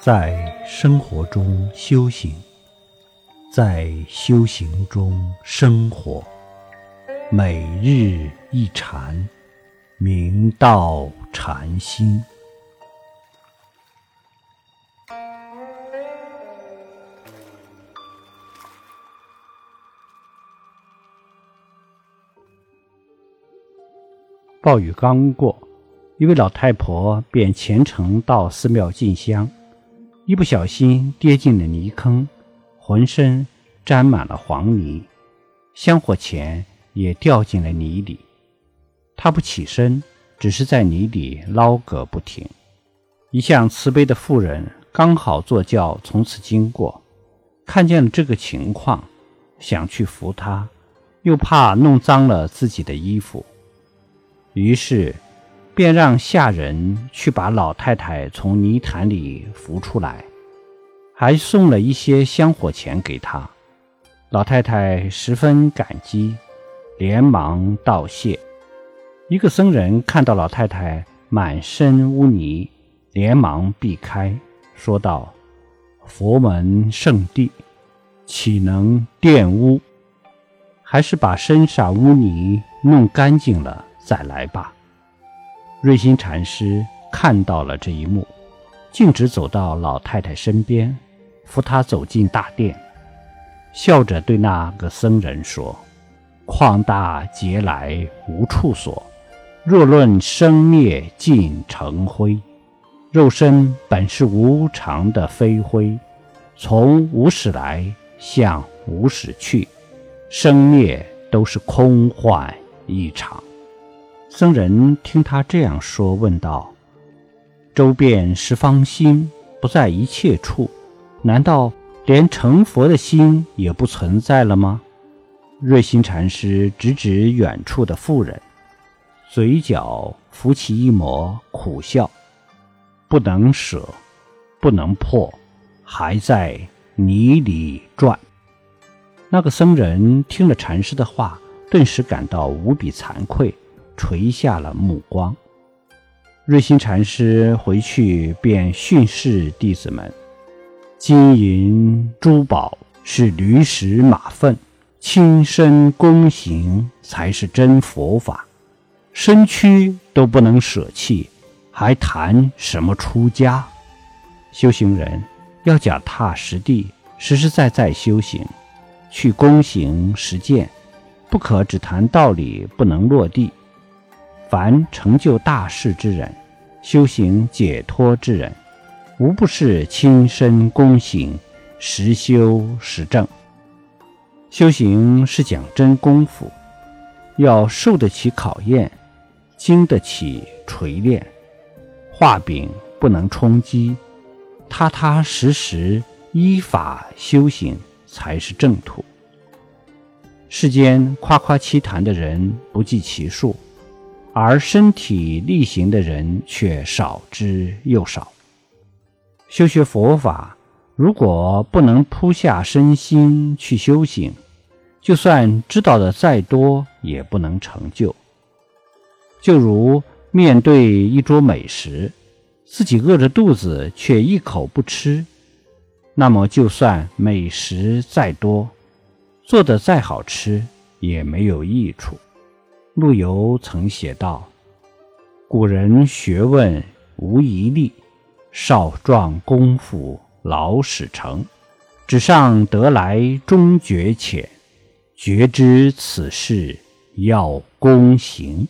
在生活中修行，在修行中生活，每日一禅，明道禅心。暴雨刚过，一位老太婆便虔诚到寺庙进香。一不小心跌进了泥坑，浑身沾满了黄泥，香火钱也掉进了泥里。他不起身，只是在泥里捞个不停。一向慈悲的妇人刚好坐轿从此经过，看见了这个情况，想去扶他，又怕弄脏了自己的衣服，于是。便让下人去把老太太从泥潭里扶出来，还送了一些香火钱给她。老太太十分感激，连忙道谢。一个僧人看到老太太满身污泥，连忙避开，说道：“佛门圣地，岂能玷污？还是把身上污泥弄干净了再来吧。”瑞心禅师看到了这一幕，径直走到老太太身边，扶她走进大殿，笑着对那个僧人说：“旷大劫来无处所，若论生灭尽成灰。肉身本是无常的飞灰，从无始来向无始去，生灭都是空幻一场。”僧人听他这样说，问道：“周遍十方心不在一切处，难道连成佛的心也不存在了吗？”瑞心禅师指指远处的妇人，嘴角浮起一抹苦笑：“不能舍，不能破，还在泥里转。”那个僧人听了禅师的话，顿时感到无比惭愧。垂下了目光。瑞心禅师回去便训示弟子们：金银珠宝是驴食马粪，亲身躬行才是真佛法。身躯都不能舍弃，还谈什么出家？修行人要脚踏实地、实实在在修行，去躬行实践，不可只谈道理，不能落地。凡成就大事之人，修行解脱之人，无不是亲身躬行，实修实证。修行是讲真功夫，要受得起考验，经得起锤炼。画饼不能充饥，踏踏实实依法修行才是正途。世间夸夸其谈的人不计其数。而身体力行的人却少之又少。修学佛法，如果不能扑下身心去修行，就算知道的再多，也不能成就。就如面对一桌美食，自己饿着肚子却一口不吃，那么就算美食再多，做的再好吃，也没有益处。陆游曾写道：“古人学问无遗力，少壮功夫老始成。纸上得来终觉浅，绝知此事要躬行。”